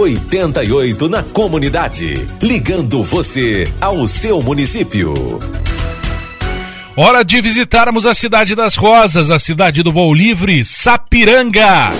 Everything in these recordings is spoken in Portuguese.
88 na comunidade. Ligando você ao seu município. Hora de visitarmos a cidade das rosas, a cidade do voo livre, Sapiranga.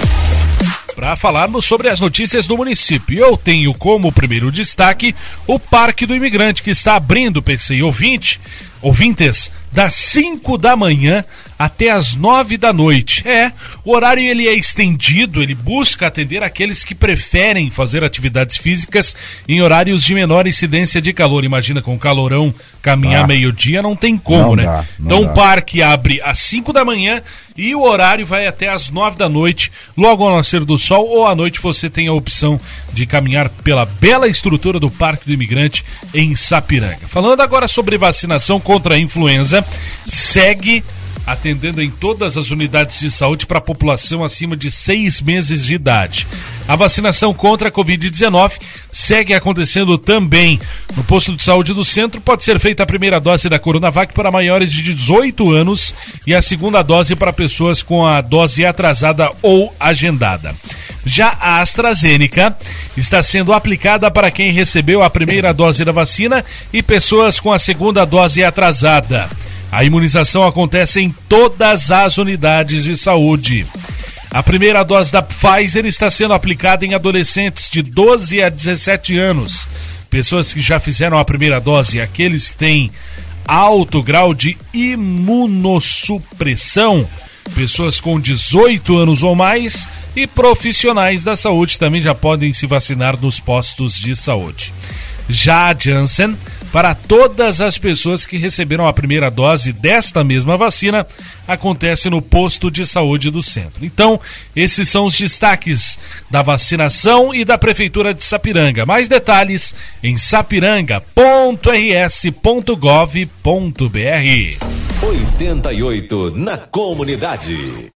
Para falarmos sobre as notícias do município, eu tenho como primeiro destaque o Parque do Imigrante, que está abrindo, PC ouvinte, ouvintes, das 5 da manhã até as 9 da noite. É, o horário ele é estendido, ele busca atender aqueles que preferem fazer atividades físicas em horários de menor incidência de calor. Imagina com calorão caminhar ah, meio-dia não tem como, não né? Dá, então dá. o parque abre às 5 da manhã e o horário vai até às 9 da noite, logo ao nascer do sol ou à noite você tem a opção de caminhar pela bela estrutura do Parque do Imigrante em Sapiranga. Falando agora sobre vacinação contra a influenza, segue atendendo em todas as unidades de saúde para a população acima de seis meses de idade. A vacinação contra a Covid-19 segue acontecendo também. No posto de saúde do centro pode ser feita a primeira dose da Coronavac para maiores de 18 anos e a segunda dose para pessoas com a dose atrasada ou agendada. Já a AstraZeneca está sendo aplicada para quem recebeu a primeira dose da vacina e pessoas com a segunda dose atrasada. A imunização acontece em todas as unidades de saúde. A primeira dose da Pfizer está sendo aplicada em adolescentes de 12 a 17 anos. Pessoas que já fizeram a primeira dose, aqueles que têm alto grau de imunossupressão, pessoas com 18 anos ou mais e profissionais da saúde também já podem se vacinar nos postos de saúde. Já a Janssen para todas as pessoas que receberam a primeira dose desta mesma vacina acontece no posto de saúde do centro. Então, esses são os destaques da vacinação e da Prefeitura de Sapiranga. Mais detalhes em sapiranga.rs.gov.br. 88 na comunidade.